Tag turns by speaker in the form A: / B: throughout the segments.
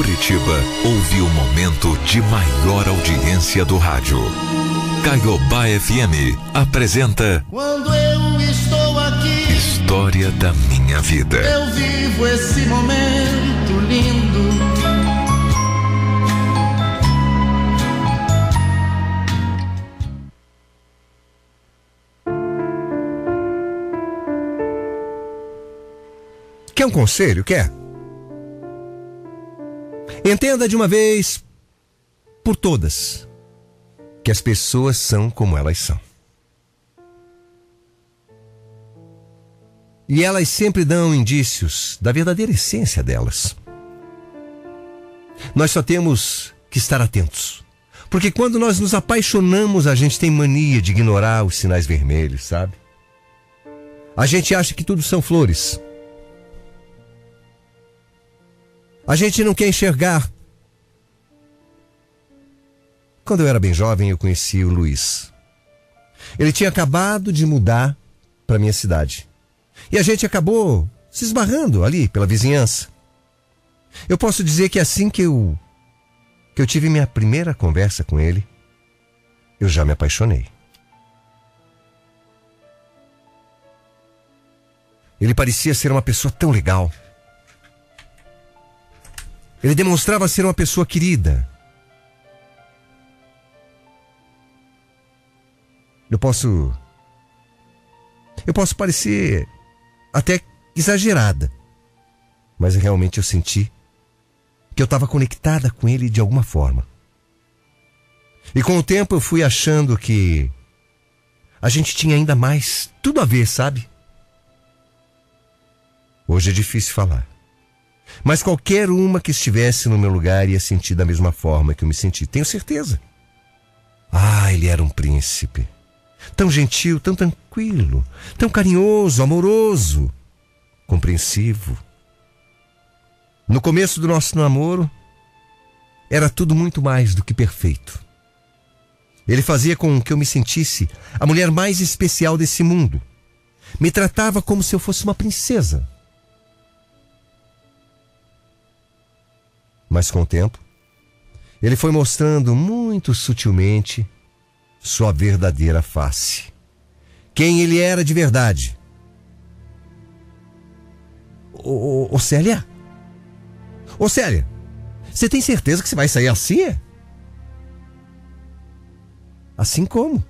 A: Curitiba ouve o momento de maior audiência do rádio. Caiobá FM apresenta
B: Quando eu estou aqui,
A: História da Minha Vida.
B: eu vivo esse momento lindo.
C: Quer um conselho? Quer? Entenda de uma vez por todas que as pessoas são como elas são. E elas sempre dão indícios da verdadeira essência delas. Nós só temos que estar atentos. Porque quando nós nos apaixonamos, a gente tem mania de ignorar os sinais vermelhos, sabe? A gente acha que tudo são flores. A gente não quer enxergar. Quando eu era bem jovem, eu conheci o Luiz. Ele tinha acabado de mudar para minha cidade. E a gente acabou se esbarrando ali pela vizinhança. Eu posso dizer que assim que eu que eu tive minha primeira conversa com ele, eu já me apaixonei. Ele parecia ser uma pessoa tão legal. Ele demonstrava ser uma pessoa querida. Eu posso. Eu posso parecer até exagerada. Mas realmente eu senti que eu estava conectada com ele de alguma forma. E com o tempo eu fui achando que a gente tinha ainda mais tudo a ver, sabe? Hoje é difícil falar. Mas qualquer uma que estivesse no meu lugar ia sentir da mesma forma que eu me senti, tenho certeza. Ah, ele era um príncipe. Tão gentil, tão tranquilo, tão carinhoso, amoroso, compreensivo. No começo do nosso namoro, era tudo muito mais do que perfeito. Ele fazia com que eu me sentisse a mulher mais especial desse mundo. Me tratava como se eu fosse uma princesa. Mas com o tempo, ele foi mostrando muito sutilmente sua verdadeira face. Quem ele era de verdade. Ô, ô, ô Célia? Ô Célia, você tem certeza que você vai sair assim? Assim como?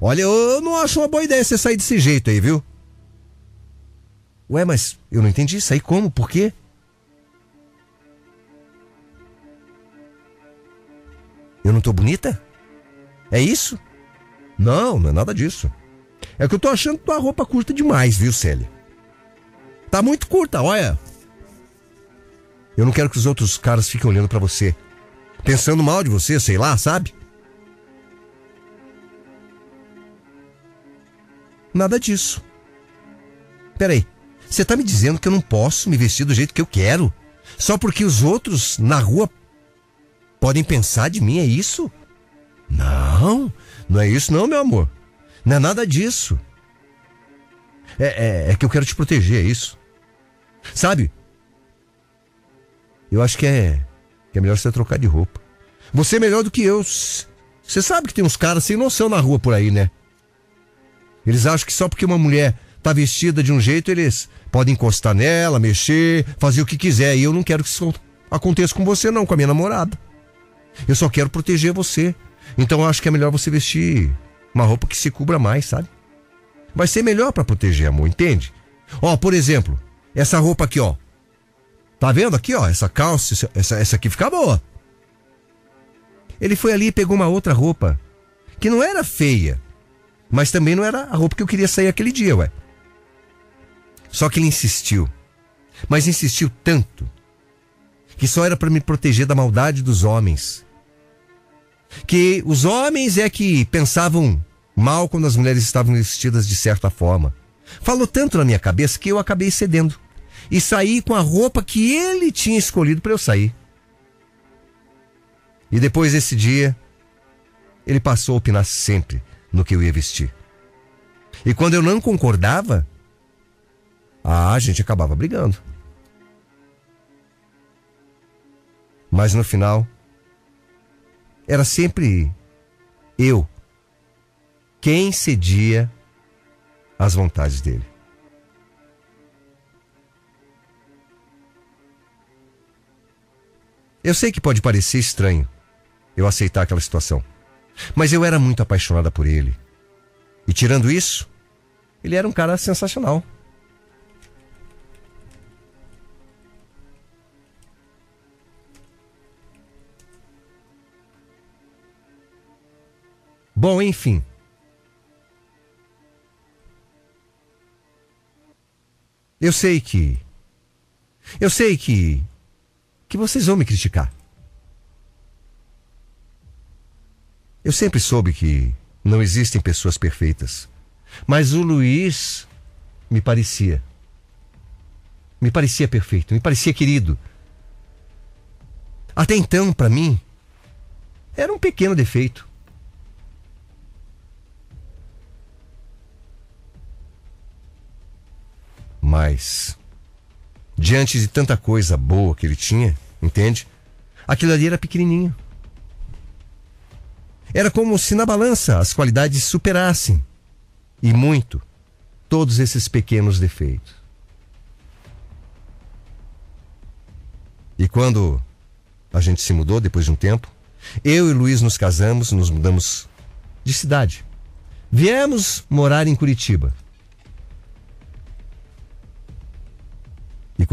C: Olha, eu não acho uma boa ideia você sair desse jeito aí, viu? Ué, mas eu não entendi. Sair como? Por quê? Eu não tô bonita? É isso? Não, não é nada disso. É que eu tô achando tua roupa curta demais, viu, Célia? Tá muito curta, olha. Eu não quero que os outros caras fiquem olhando pra você. Pensando mal de você, sei lá, sabe? Nada disso. Peraí, você tá me dizendo que eu não posso me vestir do jeito que eu quero? Só porque os outros na rua podem pensar de mim, é isso? Não, não é isso não, meu amor. Não é nada disso. É, é, é que eu quero te proteger, é isso. Sabe? Eu acho que é, que é melhor você trocar de roupa. Você é melhor do que eu. Você sabe que tem uns caras sem noção na rua por aí, né? Eles acham que só porque uma mulher tá vestida de um jeito, eles podem encostar nela, mexer, fazer o que quiser. E eu não quero que isso aconteça com você, não, com a minha namorada. Eu só quero proteger você. Então eu acho que é melhor você vestir uma roupa que se cubra mais, sabe? Vai ser melhor para proteger, amor, entende? Ó, por exemplo, essa roupa aqui, ó. Tá vendo aqui, ó? Essa calça, essa, essa aqui fica boa. Ele foi ali e pegou uma outra roupa que não era feia, mas também não era a roupa que eu queria sair aquele dia, ué. Só que ele insistiu. Mas insistiu tanto que só era para me proteger da maldade dos homens. Que os homens é que pensavam mal quando as mulheres estavam vestidas de certa forma. Falou tanto na minha cabeça que eu acabei cedendo e saí com a roupa que ele tinha escolhido para eu sair. E depois desse dia, ele passou a opinar sempre no que eu ia vestir. E quando eu não concordava, a gente acabava brigando. Mas no final, era sempre eu quem cedia às vontades dele. Eu sei que pode parecer estranho eu aceitar aquela situação, mas eu era muito apaixonada por ele. E tirando isso, ele era um cara sensacional. Bom, enfim. Eu sei que. Eu sei que. que vocês vão me criticar. Eu sempre soube que não existem pessoas perfeitas. Mas o Luiz me parecia. Me parecia perfeito, me parecia querido. Até então, para mim, era um pequeno defeito. Mas, diante de tanta coisa boa que ele tinha, entende? Aquilo ali era pequenininho. Era como se na balança as qualidades superassem, e muito, todos esses pequenos defeitos. E quando a gente se mudou depois de um tempo, eu e Luiz nos casamos, nos mudamos de cidade. Viemos morar em Curitiba.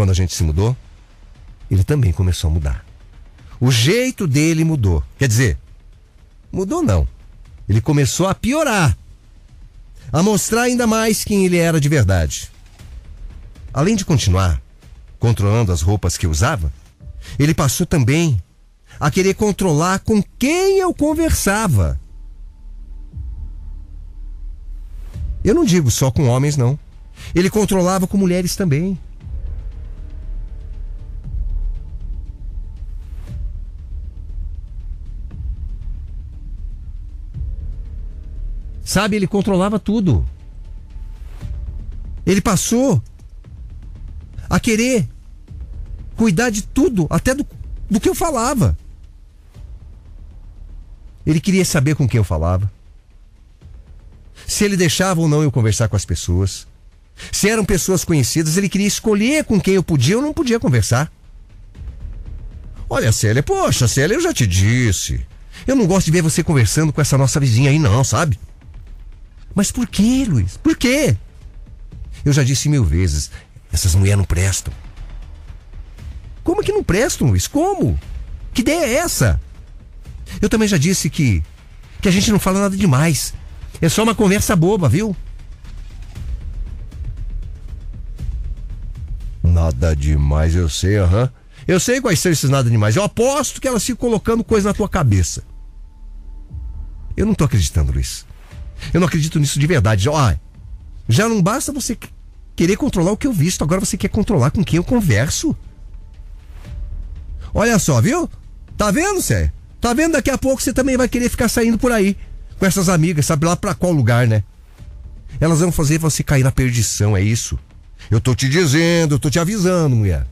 C: Quando a gente se mudou, ele também começou a mudar. O jeito dele mudou. Quer dizer, mudou não. Ele começou a piorar. A mostrar ainda mais quem ele era de verdade. Além de continuar controlando as roupas que usava, ele passou também a querer controlar com quem eu conversava. Eu não digo só com homens, não. Ele controlava com mulheres também. Sabe, ele controlava tudo. Ele passou a querer cuidar de tudo, até do, do que eu falava. Ele queria saber com quem eu falava. Se ele deixava ou não eu conversar com as pessoas. Se eram pessoas conhecidas, ele queria escolher com quem eu podia ou não podia conversar. Olha, Célia, poxa, Célia, eu já te disse. Eu não gosto de ver você conversando com essa nossa vizinha aí, não, sabe? Mas por que, Luiz? Por quê? Eu já disse mil vezes, essas mulheres não prestam. Como que não prestam, Luiz? Como? Que ideia é essa? Eu também já disse que que a gente não fala nada demais. É só uma conversa boba, viu? Nada demais, eu sei, aham. Uhum. Eu sei quais são esses nada demais. Eu aposto que elas ficam colocando coisa na tua cabeça. Eu não tô acreditando, Luiz. Eu não acredito nisso de verdade. Ó, já não basta você querer controlar o que eu visto, agora você quer controlar com quem eu converso. Olha só, viu? Tá vendo, Sé? Tá vendo? Daqui a pouco você também vai querer ficar saindo por aí com essas amigas, sabe lá para qual lugar, né? Elas vão fazer você cair na perdição, é isso. Eu tô te dizendo, eu tô te avisando, mulher.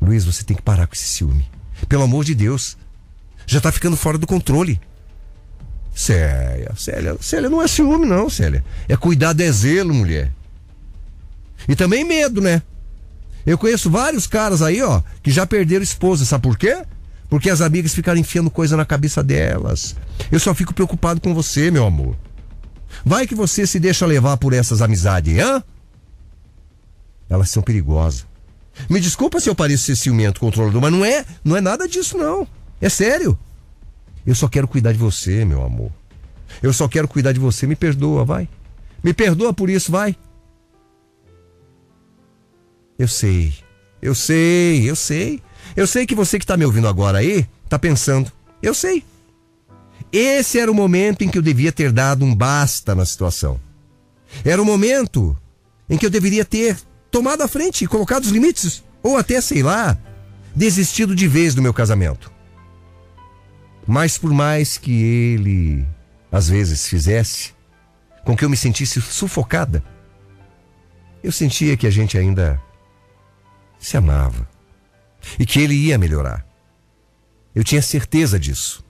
C: Luiz, você tem que parar com esse ciúme. Pelo amor de Deus. Já tá ficando fora do controle. Célia, Célia, Célia não é ciúme, não, Célia. É cuidado, é zelo, mulher. E também medo, né? Eu conheço vários caras aí, ó, que já perderam esposa, sabe por quê? Porque as amigas ficaram enfiando coisa na cabeça delas. Eu só fico preocupado com você, meu amor. Vai que você se deixa levar por essas amizades, hã? Elas são perigosas. Me desculpa se eu pareço ser ciumento, controlador, mas não é, não é nada disso não. É sério. Eu só quero cuidar de você, meu amor. Eu só quero cuidar de você. Me perdoa, vai. Me perdoa por isso, vai. Eu sei. Eu sei, eu sei. Eu sei que você que está me ouvindo agora aí, está pensando. Eu sei. Esse era o momento em que eu devia ter dado um basta na situação. Era o momento em que eu deveria ter tomado a frente e colocado os limites. Ou até, sei lá, desistido de vez do meu casamento. Mas por mais que ele, às vezes, fizesse com que eu me sentisse sufocada, eu sentia que a gente ainda se amava. e que ele ia melhorar. Eu tinha certeza disso.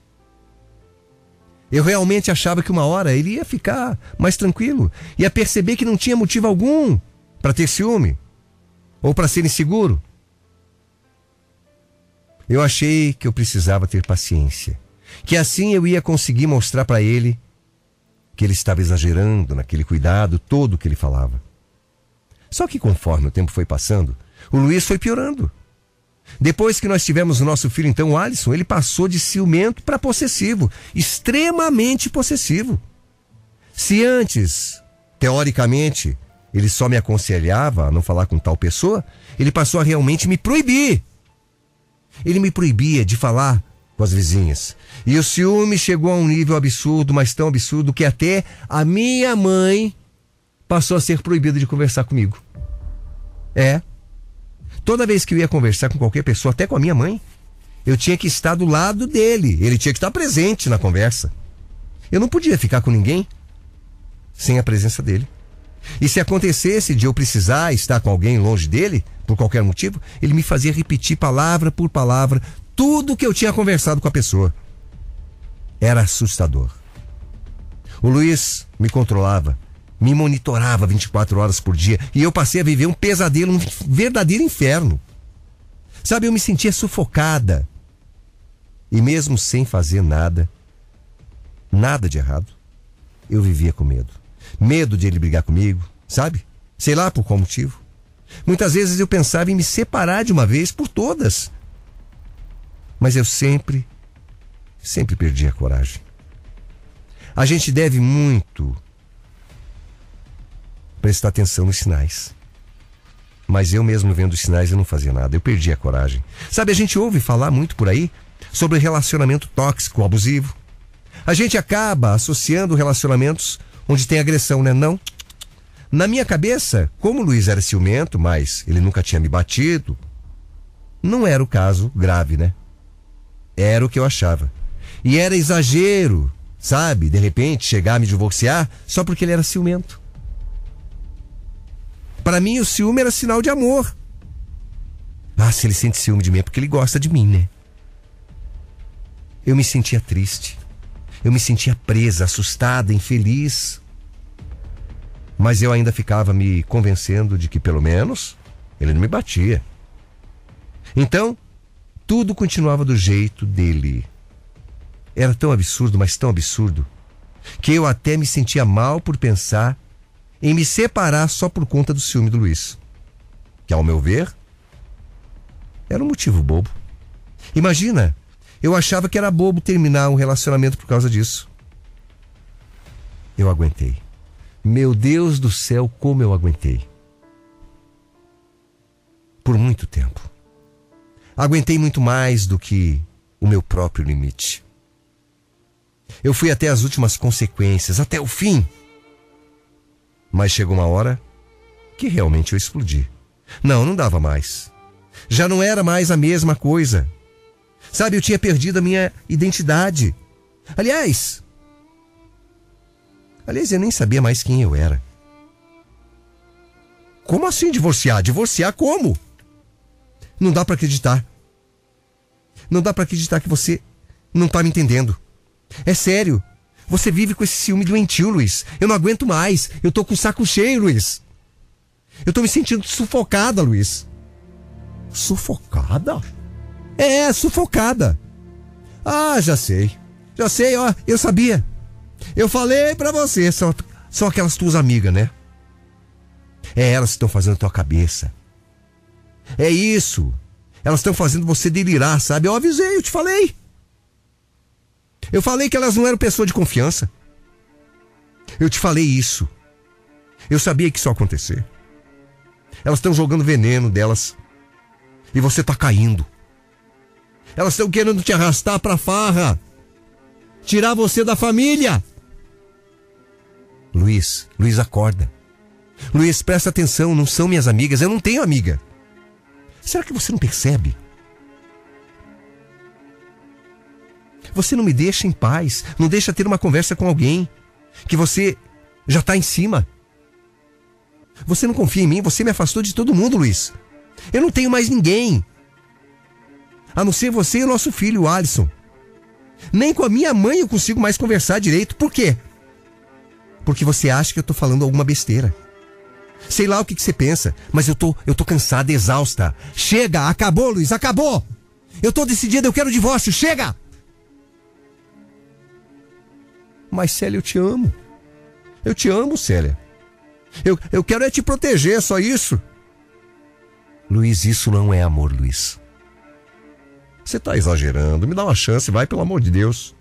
C: Eu realmente achava que uma hora ele ia ficar mais tranquilo, ia perceber que não tinha motivo algum para ter ciúme ou para ser inseguro. Eu achei que eu precisava ter paciência, que assim eu ia conseguir mostrar para ele que ele estava exagerando naquele cuidado todo que ele falava. Só que conforme o tempo foi passando, o Luiz foi piorando. Depois que nós tivemos o nosso filho, então, o Alisson, ele passou de ciumento para possessivo, extremamente possessivo. Se antes, teoricamente, ele só me aconselhava a não falar com tal pessoa, ele passou a realmente me proibir. Ele me proibia de falar com as vizinhas. E o ciúme chegou a um nível absurdo, mas tão absurdo, que até a minha mãe passou a ser proibida de conversar comigo. É. Toda vez que eu ia conversar com qualquer pessoa, até com a minha mãe, eu tinha que estar do lado dele. Ele tinha que estar presente na conversa. Eu não podia ficar com ninguém sem a presença dele. E se acontecesse de eu precisar estar com alguém longe dele, por qualquer motivo, ele me fazia repetir palavra por palavra tudo que eu tinha conversado com a pessoa. Era assustador. O Luiz me controlava, me monitorava 24 horas por dia e eu passei a viver um pesadelo, um verdadeiro inferno. Sabe, eu me sentia sufocada. E mesmo sem fazer nada, nada de errado, eu vivia com medo. Medo de ele brigar comigo, sabe? Sei lá por qual motivo. Muitas vezes eu pensava em me separar de uma vez por todas. Mas eu sempre, sempre perdi a coragem. A gente deve muito prestar atenção nos sinais. Mas eu mesmo vendo os sinais eu não fazia nada, eu perdi a coragem. Sabe, a gente ouve falar muito por aí sobre relacionamento tóxico, abusivo. A gente acaba associando relacionamentos onde tem agressão, né? Não. Na minha cabeça, como o Luiz era ciumento, mas ele nunca tinha me batido, não era o caso grave, né? Era o que eu achava. E era exagero, sabe? De repente chegar a me divorciar só porque ele era ciumento. Para mim, o ciúme era sinal de amor. Ah, se ele sente ciúme de mim é porque ele gosta de mim, né? Eu me sentia triste. Eu me sentia presa, assustada, infeliz. Mas eu ainda ficava me convencendo de que, pelo menos, ele não me batia. Então, tudo continuava do jeito dele. Era tão absurdo, mas tão absurdo, que eu até me sentia mal por pensar em me separar só por conta do ciúme do Luiz. Que, ao meu ver, era um motivo bobo. Imagina, eu achava que era bobo terminar um relacionamento por causa disso. Eu aguentei. Meu Deus do céu, como eu aguentei. Por muito tempo. Aguentei muito mais do que o meu próprio limite. Eu fui até as últimas consequências, até o fim. Mas chegou uma hora que realmente eu explodi. Não, não dava mais. Já não era mais a mesma coisa. Sabe, eu tinha perdido a minha identidade. Aliás, aliás, eu nem sabia mais quem eu era. Como assim divorciar? Divorciar como? Não dá para acreditar. Não dá para acreditar que você não tá me entendendo. É sério. Você vive com esse ciúme doentio, Luiz. Eu não aguento mais. Eu tô com o saco cheio, Luiz. Eu tô me sentindo sufocada, Luiz. Sufocada? É, sufocada. Ah, já sei. Já sei, ó. Eu sabia. Eu falei pra você. São, são aquelas tuas amigas, né? É elas que estão fazendo tua cabeça. É isso. Elas estão fazendo você delirar, sabe? Eu avisei, eu te falei. Eu falei que elas não eram pessoa de confiança. Eu te falei isso. Eu sabia que isso ia acontecer. Elas estão jogando veneno delas. E você está caindo. Elas estão querendo te arrastar para farra. Tirar você da família. Luiz, Luiz acorda. Luiz, presta atenção, não são minhas amigas, eu não tenho amiga. Será que você não percebe? Você não me deixa em paz, não deixa ter uma conversa com alguém que você já está em cima. Você não confia em mim, você me afastou de todo mundo, Luiz. Eu não tenho mais ninguém. A não ser você e o nosso filho, o Alisson. Nem com a minha mãe eu consigo mais conversar direito. Por quê? Porque você acha que eu tô falando alguma besteira. Sei lá o que, que você pensa, mas eu tô, eu tô cansada, exausta. Chega, acabou, Luiz, acabou! Eu tô decidida, eu quero divórcio, chega! Mas Célia, eu te amo. Eu te amo, Célia. Eu, eu quero é te proteger, só isso. Luiz, isso não é amor, Luiz. Você tá exagerando. Me dá uma chance, vai, pelo amor de Deus.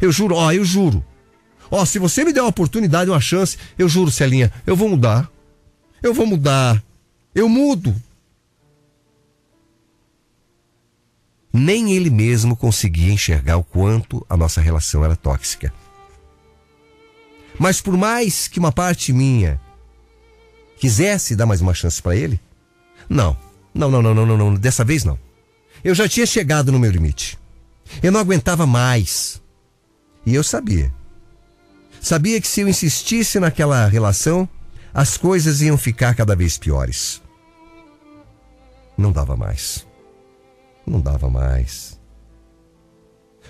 C: Eu juro, ó, eu juro. Ó, se você me der uma oportunidade, uma chance, eu juro, Celinha, eu vou mudar. Eu vou mudar. Eu mudo. Nem ele mesmo conseguia enxergar o quanto a nossa relação era tóxica. Mas por mais que uma parte minha quisesse dar mais uma chance para ele, não. Não, não, não, não, não, não, dessa vez não. Eu já tinha chegado no meu limite. Eu não aguentava mais. E eu sabia. Sabia que se eu insistisse naquela relação, as coisas iam ficar cada vez piores. Não dava mais. Não dava mais.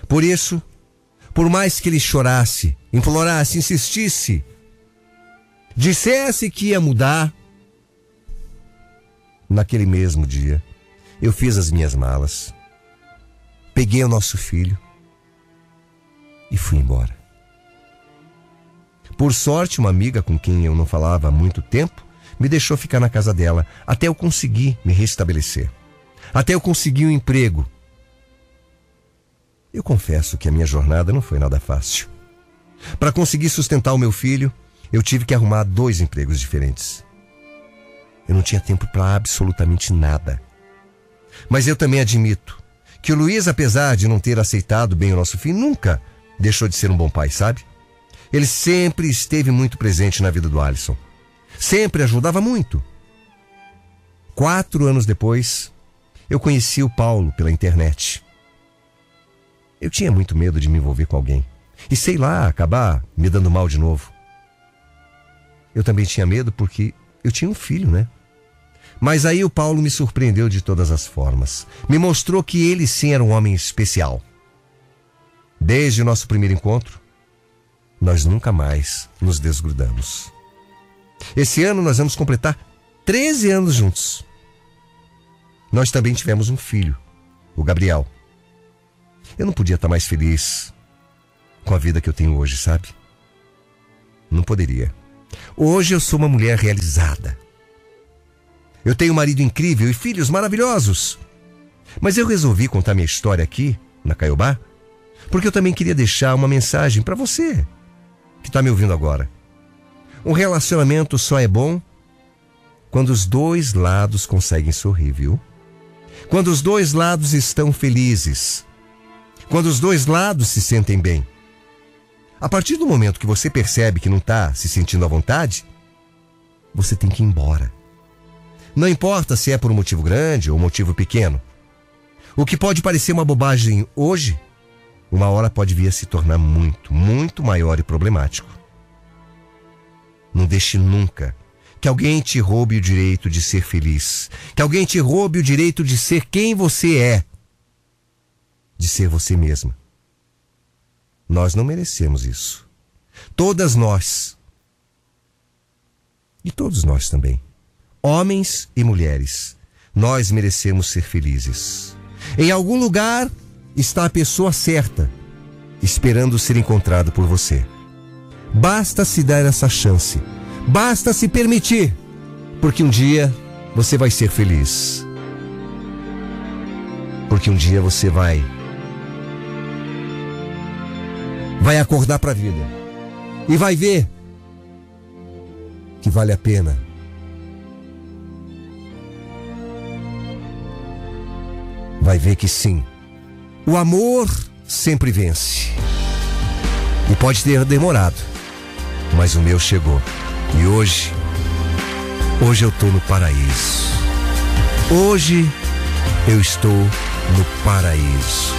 C: Por isso, por mais que ele chorasse, implorasse, insistisse, dissesse que ia mudar, naquele mesmo dia, eu fiz as minhas malas, peguei o nosso filho e fui embora. Por sorte, uma amiga com quem eu não falava há muito tempo me deixou ficar na casa dela até eu conseguir me restabelecer. Até eu conseguir um emprego eu confesso que a minha jornada não foi nada fácil. Para conseguir sustentar o meu filho, eu tive que arrumar dois empregos diferentes. Eu não tinha tempo para absolutamente nada. Mas eu também admito que o Luiz, apesar de não ter aceitado bem o nosso fim, nunca deixou de ser um bom pai, sabe? Ele sempre esteve muito presente na vida do Alisson. Sempre ajudava muito. Quatro anos depois, eu conheci o Paulo pela internet. Eu tinha muito medo de me envolver com alguém. E sei lá, acabar me dando mal de novo. Eu também tinha medo porque eu tinha um filho, né? Mas aí o Paulo me surpreendeu de todas as formas. Me mostrou que ele sim era um homem especial. Desde o nosso primeiro encontro, nós nunca mais nos desgrudamos. Esse ano nós vamos completar 13 anos juntos. Nós também tivemos um filho, o Gabriel. Eu não podia estar mais feliz com a vida que eu tenho hoje, sabe? Não poderia. Hoje eu sou uma mulher realizada. Eu tenho um marido incrível e filhos maravilhosos. Mas eu resolvi contar minha história aqui, na Caiobá, porque eu também queria deixar uma mensagem para você que está me ouvindo agora. Um relacionamento só é bom quando os dois lados conseguem sorrir, viu? Quando os dois lados estão felizes. Quando os dois lados se sentem bem. A partir do momento que você percebe que não está se sentindo à vontade, você tem que ir embora. Não importa se é por um motivo grande ou um motivo pequeno. O que pode parecer uma bobagem hoje, uma hora pode vir a se tornar muito, muito maior e problemático. Não deixe nunca que alguém te roube o direito de ser feliz, que alguém te roube o direito de ser quem você é de ser você mesma. Nós não merecemos isso. Todas nós. E todos nós também. Homens e mulheres. Nós merecemos ser felizes. Em algum lugar está a pessoa certa, esperando ser encontrado por você. Basta se dar essa chance. Basta se permitir. Porque um dia você vai ser feliz. Porque um dia você vai vai acordar para a vida e vai ver que vale a pena. Vai ver que sim, o amor sempre vence. E pode ter demorado, mas o meu chegou. E hoje, hoje eu estou no paraíso. Hoje eu estou no paraíso.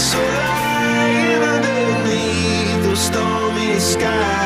D: So light underneath the stormy sky.